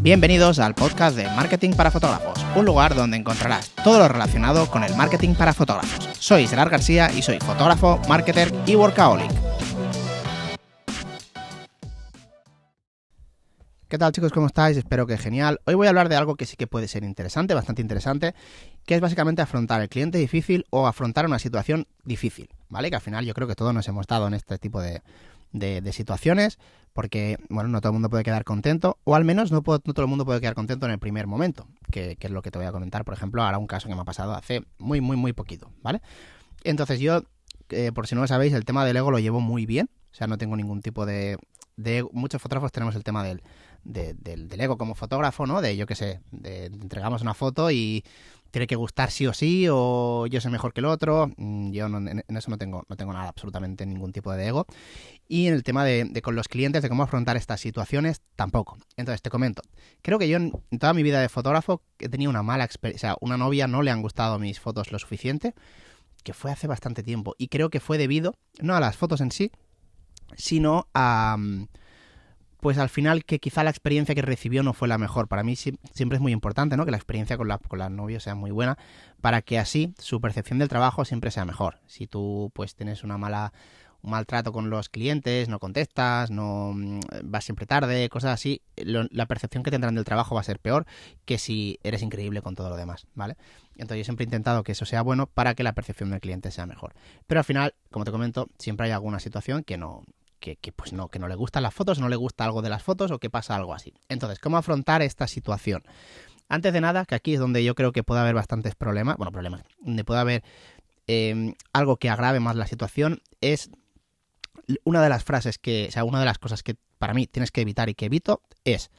Bienvenidos al podcast de Marketing para Fotógrafos, un lugar donde encontrarás todo lo relacionado con el marketing para fotógrafos. Soy Gerard García y soy fotógrafo, marketer y workaholic. ¿Qué tal chicos? ¿Cómo estáis? Espero que genial. Hoy voy a hablar de algo que sí que puede ser interesante, bastante interesante, que es básicamente afrontar el cliente difícil o afrontar una situación difícil, ¿vale? Que al final yo creo que todos nos hemos dado en este tipo de, de, situaciones, porque, bueno, no todo el mundo puede quedar contento, o al menos no, todo el mundo puede quedar contento en el primer momento, que, es lo que te voy a comentar, por ejemplo, ahora un caso que me ha pasado hace muy, muy, muy poquito, ¿vale? Entonces yo, eh, por si no lo sabéis, el tema del ego lo llevo muy bien, o sea, no tengo ningún tipo de... de muchos fotógrafos tenemos el tema del, del, del, ego como fotógrafo, ¿no? De, yo qué sé, de, entregamos una foto y tiene que gustar sí o sí, o yo soy mejor que el otro. Mm, yo en, eso no tengo, no tengo nada, absolutamente ningún tipo de ego. Y en el tema de, con los clientes, de cómo afrontar estas situaciones, tampoco. Entonces, te comento. Creo que yo en, toda mi vida de fotógrafo he tenido una mala experiencia. O sea, una novia no le han gustado mis fotos lo suficiente, que fue hace bastante tiempo. Y creo que fue debido, no a las fotos en sí, sino a... Mm, pues al final que quizá la experiencia que recibió no fue la mejor. Para mí siempre es muy importante, ¿no? Que la experiencia con la, con la novia sea muy buena para que así su percepción del trabajo siempre sea mejor. Si tú pues tienes una mala un maltrato con los clientes, no contestas, no mm, vas siempre tarde, cosas así, la percepción que tendrán del trabajo va a ser peor que si eres increíble con todo lo demás, ¿vale? Entonces yo siempre he intentado que eso sea bueno para que la percepción del cliente sea mejor. Pero al final, como te comento, siempre hay alguna situación que no, que, pues no, que no le gustan las fotos, no le gusta algo de las fotos o que pasa algo así. Entonces, ¿cómo afrontar esta situación? Antes de nada, que aquí es donde yo creo que puede haber bastantes problemas, bueno, problemas, donde puede haber em, algo que agrave más la situación, es una de las frases que, o sea, una de las cosas que para mí tienes que evitar y que evito es,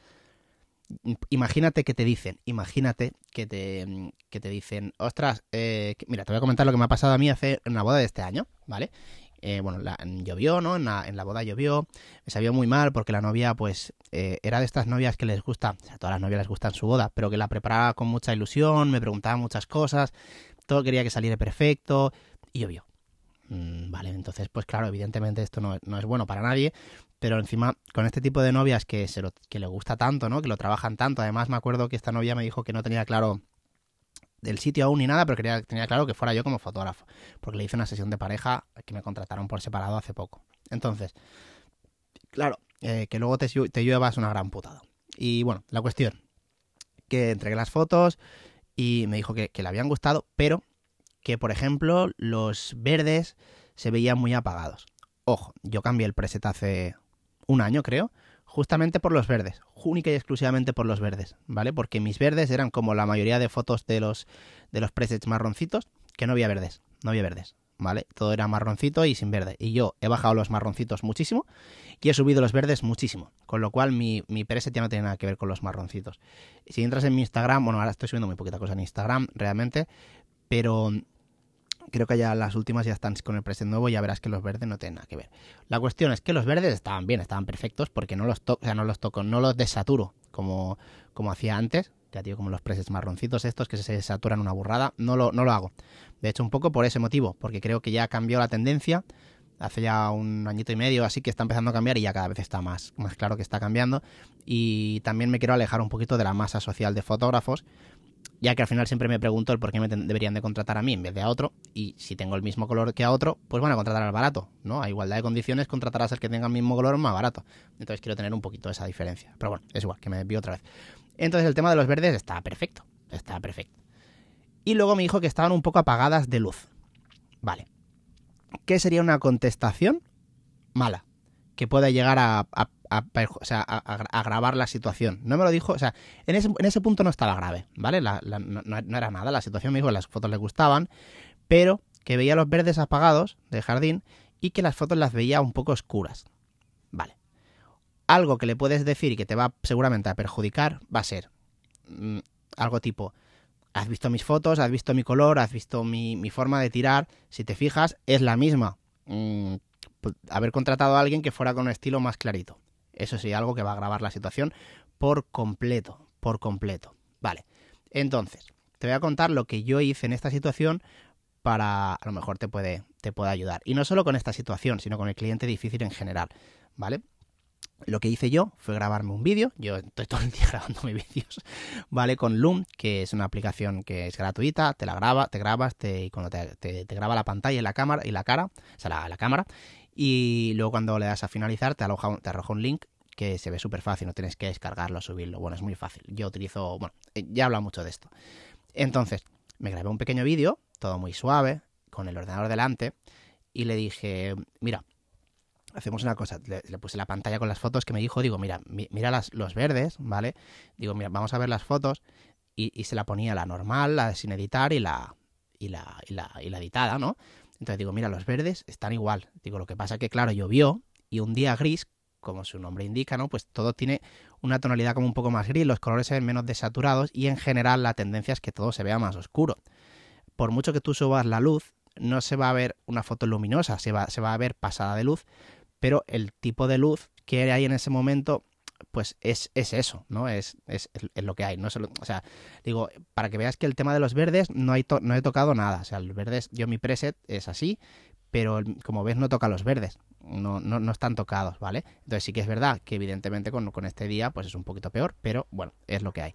imagínate que te dicen, imagínate que te, que te dicen, ostras, eh, mira, te voy a comentar lo que me ha pasado a mí hace una boda de este año, ¿vale? Eh, bueno, llovió, ¿no? En la, en la, boda llovió, me sabía muy mal porque la novia, pues, eh, era de estas novias que les gusta, o sea, a todas las novias les gustan su boda, pero que la preparaba con mucha ilusión, me preguntaba muchas cosas, todo quería que saliera perfecto y llovió. Mm, vale, entonces, pues claro, evidentemente esto no, no, es bueno para nadie, pero encima con este tipo de novias que, se lo, que le gusta tanto, ¿no? Que lo trabajan tanto, además me acuerdo que esta novia me dijo que no tenía claro del sitio aún ni nada, pero quería, tenía claro que fuera yo como fotógrafo, porque le hice una sesión de pareja que me contrataron por separado hace poco. Entonces, claro, eh, que luego te, te una gran putada. Y bueno, la cuestión, que entregué las fotos y me dijo que, le habían gustado, pero que, por ejemplo, los verdes se veían muy apagados. Ojo, yo cambié el preset hace un año, creo, justamente por los verdes, única y exclusivamente por los verdes, ¿vale? Porque mis verdes eran como la mayoría de fotos de los, de los presets marroncitos, que no había verdes, no había verdes, ¿vale? Todo era marroncito y sin verde. Y yo he bajado los marroncitos muchísimo y he subido los verdes muchísimo, con lo cual mi, mi preset ya no tiene nada que ver con los marroncitos. Si entras en mi Instagram, bueno, ahora estoy subiendo muy poquita cosa en Instagram, realmente, pero creo que ya las últimas ya están con el preset nuevo y ya verás que los verdes no tienen nada que ver. La cuestión es que los verdes estaban bien, estaban perfectos porque no los toco, o sea, no los toco, no los desaturo como, como hacía antes, ya digo, como los presets marroncitos estos que se saturan una burrada, no lo, no lo hago. De hecho, un poco por ese motivo, porque creo que ya cambió la tendencia, hace ya un añito y medio así que está empezando a cambiar y ya cada vez está más, más claro que está cambiando. Y también me quiero alejar un poquito de la masa social de fotógrafos, ya que al final siempre me pregunto el por qué me deberían de contratar a mí en vez de a otro, y si tengo el mismo color que a otro, pues van a contratar al barato, ¿no? A igualdad de condiciones contratarás al que tenga el mismo color más barato. Entonces quiero tener un poquito esa diferencia. Pero bueno, es igual, que me desvío otra vez. Entonces el tema de los verdes está perfecto, está perfecto. Y luego me dijo que estaban un poco apagadas de luz. Vale. ¿Qué sería una contestación mala? Que pueda llegar a agravar la situación. No me lo dijo, o sea, en ese, en ese punto no estaba grave, ¿vale? no, era nada, la situación me dijo que las fotos le gustaban, pero que veía los verdes apagados de jardín y que las fotos las veía un poco oscuras. Vale. Algo que le puedes decir y que te va seguramente a perjudicar va a ser mm, algo tipo, has visto mis fotos, has visto mi color, has visto mi, mi forma de tirar, si te fijas, es la misma. Pues, haber contratado a alguien que fuera con un estilo más clarito. Eso sí, algo que va a agravar la situación por completo, por completo. Vale, entonces, te voy a contar lo que yo hice en esta situación para, a lo mejor te puede, te puede ayudar. Y no solo con esta situación, sino con el cliente difícil en general, ¿vale? lo que hice yo fue grabarme un vídeo, yo estoy todo el día grabando mis vídeos, ¿vale? Con Loom, que es una aplicación que es gratuita, te la graba, te grabas, te, y cuando te, graba la pantalla y la cámara, y la cara, o sea, la cámara, y luego cuando le das a finalizar te, aloja, te arroja un link que se ve súper fácil, no tienes que descargarlo, subirlo, bueno, es muy fácil. Yo utilizo, bueno, eh, ya he hablado mucho de esto. Entonces, me grabé un pequeño vídeo, todo muy suave, con el ordenador delante, y le dije, mira, hacemos una cosa, le, puse la pantalla con las fotos que me dijo, digo, mira, mira las, los verdes, ¿vale? Digo, mira, vamos a ver las fotos, y, se la ponía la normal, la sin editar y la, y la, y la, y la editada, ¿no? Entonces digo, mira, los verdes están igual. Digo, lo que pasa es que, claro, llovió y un día gris, como su nombre indica, ¿no? Pues todo tiene una tonalidad como un poco más gris, los colores se ven menos desaturados y en general la tendencia es que todo se vea más oscuro. Por mucho que tú subas la luz, no se va a ver una foto luminosa, se va, se va a ver pasada de luz, pero el tipo de luz que hay en ese momento pues es, es eso, ¿no? Es, es, es, lo que hay. No o sea, digo, para que veas que el tema de los verdes no, hay no he tocado nada. O sea, los verdes, yo mi preset es así, pero como ves no toca los verdes. No, no, no están tocados, ¿vale? Entonces sí que es verdad que evidentemente con, con este día pues es un poquito peor, pero bueno, es lo que hay.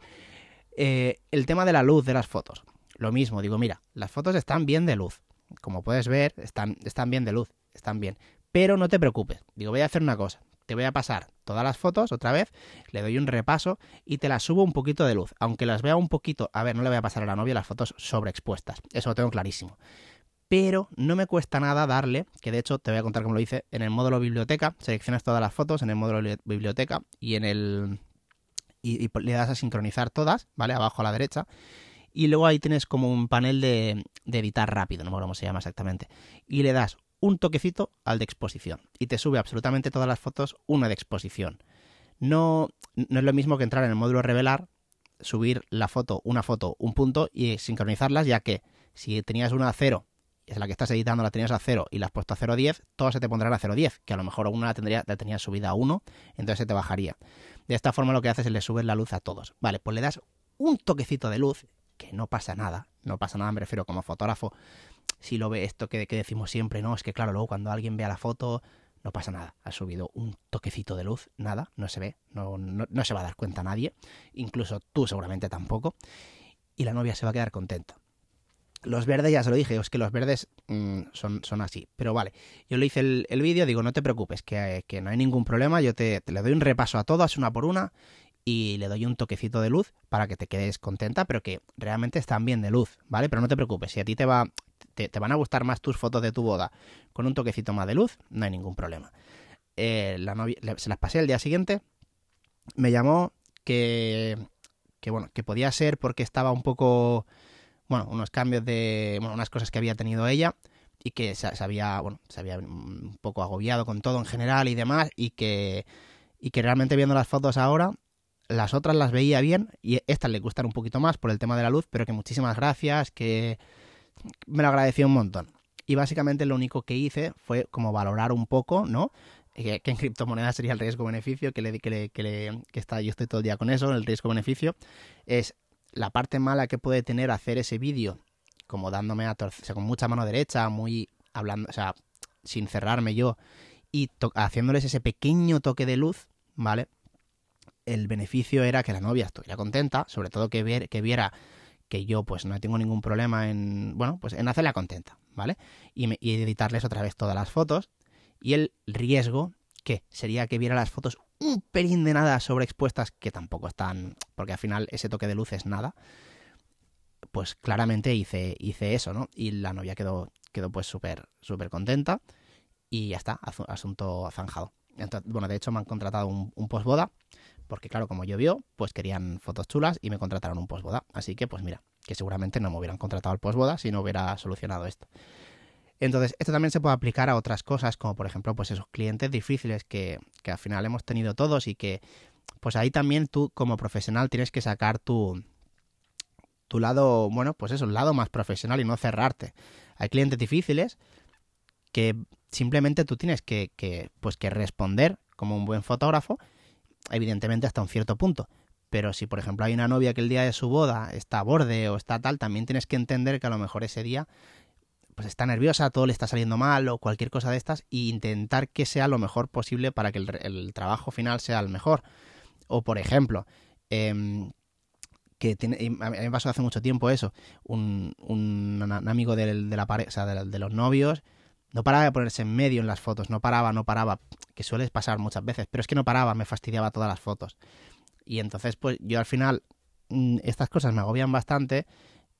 Eh, el tema de la luz de las fotos. Lo mismo, digo, mira, las fotos están bien de luz. Como puedes ver, están, están bien de luz, están bien. Pero no te preocupes. Digo, voy a hacer una cosa te voy a pasar todas las fotos otra vez, le doy un repaso y te las subo un poquito de luz. Aunque las vea un poquito, a ver, no le voy a pasar a la novia las fotos sobreexpuestas, eso lo tengo clarísimo. Pero no me cuesta nada darle, que de hecho te voy a contar cómo lo hice, en el módulo biblioteca, seleccionas todas las fotos en el módulo biblioteca y en el... Y, le das a sincronizar todas, ¿vale? Abajo a la derecha. Y luego ahí tienes como un panel de, de editar rápido, no me acuerdo cómo se llama exactamente. Y le das un toquecito al de exposición y te sube absolutamente todas las fotos una de exposición. No, no es lo mismo que entrar en el módulo revelar, subir la foto, una foto, un punto y sincronizarlas, ya que si tenías una a 0 es la que estás editando la tenías a 0 y la has puesto a 0.10, todas se te pondrán a 0.10, que a lo mejor una la, tendría, la tenías subida a 1, entonces se te bajaría. De esta forma lo que haces es le subes la luz a todos. Vale, pues le das un toquecito de luz, que no pasa nada, no pasa nada, me refiero como fotógrafo, si lo ve esto que, decimos siempre, ¿no? Es que claro, luego cuando alguien vea la foto, no pasa nada. Ha subido un toquecito de luz, nada, no se ve, no, no, se va a dar cuenta nadie, incluso tú seguramente tampoco, y la novia se va a quedar contenta. Los verdes, ya se lo dije, es que los verdes mm, son, son así. Pero vale, yo le hice el, vídeo, digo, no te preocupes, que, que, no hay ningún problema, yo te, te, le doy un repaso a todas, una por una, y le doy un toquecito de luz para que te quedes contenta, pero que realmente están bien de luz, ¿vale? Pero no te preocupes, si a ti te va, te, van a gustar más tus fotos de tu boda con un toquecito más de luz, no hay ningún problema. Eh, se las pasé el día siguiente, me llamó que, que, bueno, que podía ser porque estaba un poco, bueno, unos cambios de, bueno, unas cosas que había tenido ella y que se, había, bueno, se había un poco agobiado con todo en general y demás y que, y que realmente viendo las fotos ahora las otras las veía bien y estas le gustan un poquito más por el tema de la luz, pero que muchísimas gracias, que me lo agradeció un montón. Y básicamente lo único que hice fue como valorar un poco, ¿no? Que, en criptomonedas sería el riesgo-beneficio, que le, que le, que le que está, yo estoy todo el día con eso, el riesgo-beneficio, es la parte mala que puede tener hacer ese vídeo, como dándome a torcer, o sea, con mucha mano derecha, muy hablando, o sea, sin cerrarme yo, y haciéndoles ese pequeño toque de luz, ¿vale? El beneficio era que la novia estuviera contenta, sobre todo que, que viera que yo pues no tengo ningún problema en, bueno, pues en hacerla contenta, ¿vale? Y, editarles otra vez todas las fotos. Y el riesgo, que sería que viera las fotos un pelín de nada sobreexpuestas, que tampoco están, porque al final ese toque de luz es nada, pues claramente hice, hice eso, ¿no? Y la novia quedó, quedó pues súper, súper contenta y ya está, asunto zanjado. Entonces, bueno, de hecho me han contratado un, un postboda porque claro, como llovió, pues querían fotos chulas y me contrataron un postboda. Así que pues mira, que seguramente no me hubieran contratado al postboda si no hubiera solucionado esto. Entonces, esto también se puede aplicar a otras cosas, como por ejemplo, pues esos clientes difíciles que, que al final hemos tenido todos y que, pues ahí también tú como profesional tienes que sacar tu, tu lado, bueno, pues eso, el lado más profesional y no cerrarte. Hay clientes difíciles que simplemente tú tienes que, que, pues que responder como un buen fotógrafo evidentemente hasta un cierto punto. Pero si, por ejemplo, hay una novia que el día de su boda está a borde o está tal, también tienes que entender que a lo mejor ese día pues está nerviosa, todo le está saliendo mal o cualquier cosa de estas, e intentar que sea lo mejor posible para que el, trabajo final sea el mejor. O por ejemplo, em, que tiene, a mí me pasó hace mucho tiempo eso, un, un, amigo de, la pareja, o sea, de, los novios, no paraba de ponerse en medio en las fotos, no paraba, no paraba, que suele pasar muchas veces, pero es que no paraba, me fastidiaba todas las fotos. Y entonces, pues yo al final, mm, estas cosas me agobian bastante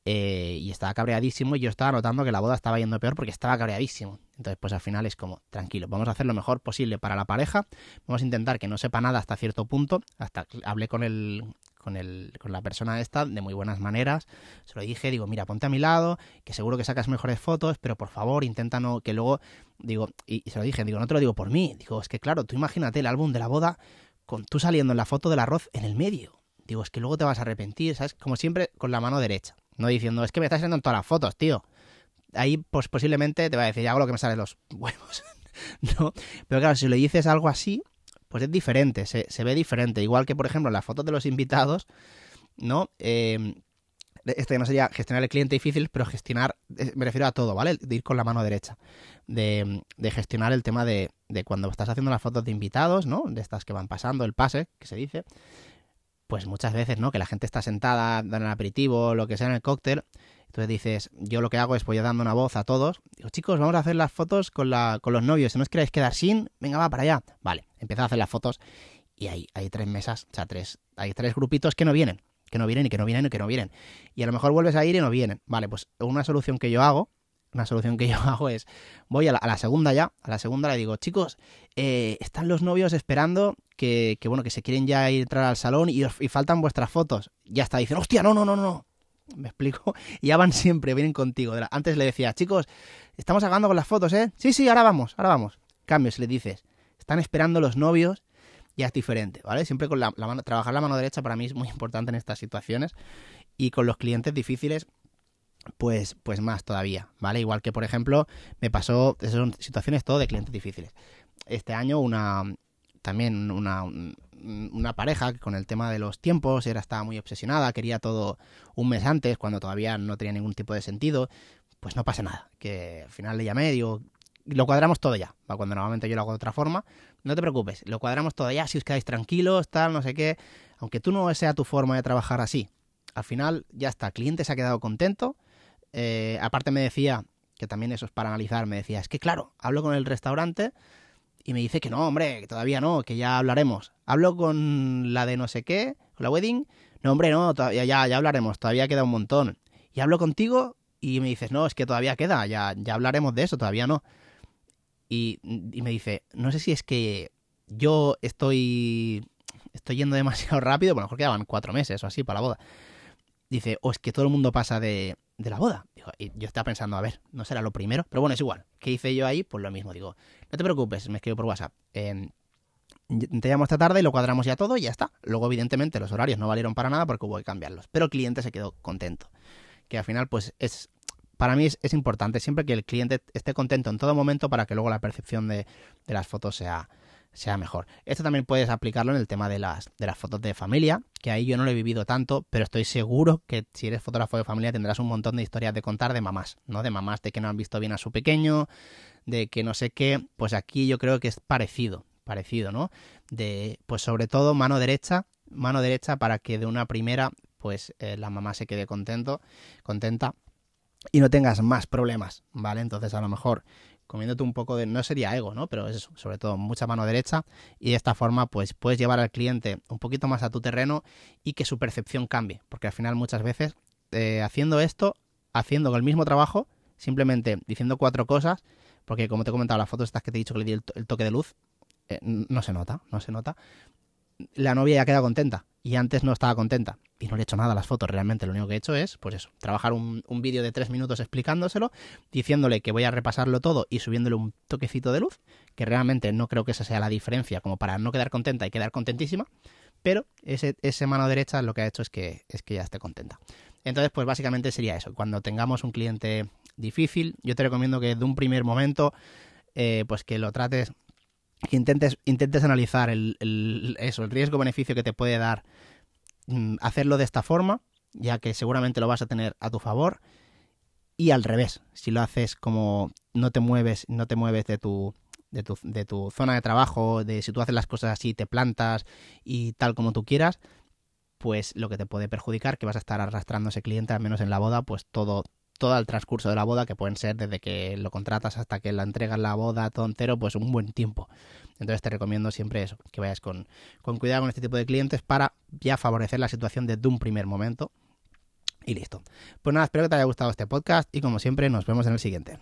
eh, y estaba cabreadísimo y yo estaba notando que la boda estaba yendo peor porque estaba cabreadísimo. Entonces, pues al final es como, tranquilo, vamos a hacer lo mejor posible para la pareja, vamos a intentar que no sepa nada hasta cierto punto, hasta hablé con el, con, el, con la persona esta de muy buenas maneras. Se lo dije, digo, mira, ponte a mi lado, que seguro que sacas mejores fotos, pero por favor, intenta no, que luego, digo, y, se lo dije, digo, no te lo digo por mí, digo, es que claro, tú imagínate el álbum de la boda con tú saliendo en la foto del arroz en el medio. Digo, es que luego te vas a arrepentir, ¿sabes? Como siempre, con la mano derecha. No diciendo, es que me estás haciendo en todas las fotos, tío. Ahí, pues posiblemente te va a decir, hago lo que me sale de los huevos. no, pero claro, si le dices algo así, pues es diferente, se, ve diferente. Igual que, por ejemplo, las fotos de los invitados, ¿no? Eh, este no sería gestionar el cliente difícil, pero gestionar, eh, me refiero a todo, ¿vale? De ir con la mano derecha. De, gestionar el tema de, de, cuando estás haciendo las fotos de invitados, ¿no? De estas que van pasando, el pase, que se dice. Pues muchas veces, ¿no? Que la gente está sentada, dan el aperitivo, lo que sea en el cóctel. Entonces dices, yo lo que hago es voy dando una voz a todos. Digo, chicos, vamos a hacer las fotos con, la, con los novios. Si no os queréis quedar sin, venga, va para allá. Vale, empieza a hacer las fotos y hay, hay tres mesas, o sea, tres, hay tres grupitos que no vienen, que no vienen y que no vienen y que no vienen. Y a lo mejor vuelves a ir y no vienen. Vale, pues una solución que yo hago, una solución que yo hago es, voy a la, segunda ya, a la segunda le digo, chicos, eh, están los novios esperando que, bueno, que se quieren ya ir entrar al salón y, faltan vuestras fotos. Ya está, dicen, hostia, no, no, no, no. ¿Me explico? Y ya van siempre, vienen contigo. Antes le decía, chicos, estamos acabando con las fotos, ¿eh? Sí, sí, ahora vamos, ahora vamos. Cambios, le dices, están esperando los novios, ya es diferente, ¿vale? Siempre con la, mano, trabajar la mano derecha para mí es muy importante en estas situaciones y con los clientes difíciles pues, pues más todavía, ¿vale? Igual que, por ejemplo, me pasó, esas son situaciones todo de clientes difíciles. Este año una, también una, una pareja que con el tema de los tiempos era estaba muy obsesionada, quería todo un mes antes, cuando todavía no tenía ningún tipo de sentido, pues no pasa nada, que al final le llamé, digo, lo cuadramos todo ya. Cuando normalmente yo lo hago de otra forma, no te preocupes, lo cuadramos todo ya, si os quedáis tranquilos, tal, no sé qué. Aunque tú no sea tu forma de trabajar así, al final ya está, el cliente se ha quedado contento. Eh, aparte me decía, que también eso es para analizar, me decía, es que claro, hablo con el restaurante y me dice que no, hombre, que todavía no, que ya hablaremos. Hablo con la de no sé qué, con la wedding, no, hombre, no, todavía ya, ya hablaremos, todavía queda un montón. Y hablo contigo y me dices, no, es que todavía queda, ya, ya hablaremos de eso, todavía no y, me dice, no sé si es que yo estoy, estoy yendo demasiado rápido, bueno, mejor quedaban cuatro meses o así para la boda. Dice, o es que todo el mundo pasa de, la boda. y yo estaba pensando, a ver, no será lo primero, pero bueno, es igual. ¿Qué hice yo ahí? Pues lo mismo, digo, no te preocupes, me escribo por WhatsApp. Eh, te llamo esta tarde y lo cuadramos ya todo y ya está. Luego, evidentemente, los horarios no valieron para nada porque hubo que cambiarlos. Pero el cliente se quedó contento. Que al final, pues es para mí es, importante siempre que el cliente esté contento en todo momento para que luego la percepción de, las fotos sea, sea mejor. Esto también puedes aplicarlo en el tema de las, de las fotos de familia, que ahí yo no lo he vivido tanto, pero estoy seguro que si eres fotógrafo de familia tendrás un montón de historias de contar de mamás, ¿no? De mamás de que no han visto bien a su pequeño, de que no sé qué, pues aquí yo creo que es parecido, parecido, ¿no? De, pues sobre todo mano derecha, mano derecha para que de una primera, pues eh, la mamá se quede contento, contenta y no tengas más problemas, ¿vale? Entonces a lo mejor comiéndote un poco de, no sería ego, ¿no? Pero es sobre todo mucha mano derecha. Y de esta forma pues puedes llevar al cliente un poquito más a tu terreno y que su percepción cambie, porque al final muchas veces eh, haciendo esto, haciendo el mismo trabajo, simplemente diciendo cuatro cosas, porque como te he comentado, las fotos estas que te he dicho que le di el, toque de luz, eh, no se nota, no se nota, la novia ya queda contenta y antes no estaba contenta y no le he hecho nada a las fotos realmente. Lo único que he hecho es pues eso trabajar un, vídeo de tres minutos explicándoselo diciéndole que voy a repasarlo todo y subiéndole un toquecito de luz que realmente no creo que esa sea la diferencia como para no quedar contenta y quedar contentísima pero ese, ese mano derecha lo que ha hecho es que es que ya esté contenta. Entonces pues básicamente sería eso. Cuando tengamos un cliente difícil yo te recomiendo que de un primer momento eh, pues que lo trates que intentes, intentes analizar el, eso, el riesgo-beneficio que te puede dar mm, hacerlo de esta forma, ya que seguramente lo vas a tener a tu favor, Y al revés, si lo haces como no te mueves, no te mueves de tu, de tu, de tu zona de trabajo, de si tú haces las cosas así, te plantas y tal como tú quieras, pues lo que te puede perjudicar, que vas a estar arrastrando ese cliente, al menos en la boda, pues todo, todo el transcurso de la boda, que pueden ser desde que lo contratas hasta que la entregas la boda, todo entero, pues un buen tiempo. Entonces te recomiendo siempre eso, que vayas con, con cuidado con este tipo de clientes para ya favorecer la situación desde un primer momento. Y listo. Pues nada, espero que te haya gustado este podcast y como siempre nos vemos en el siguiente.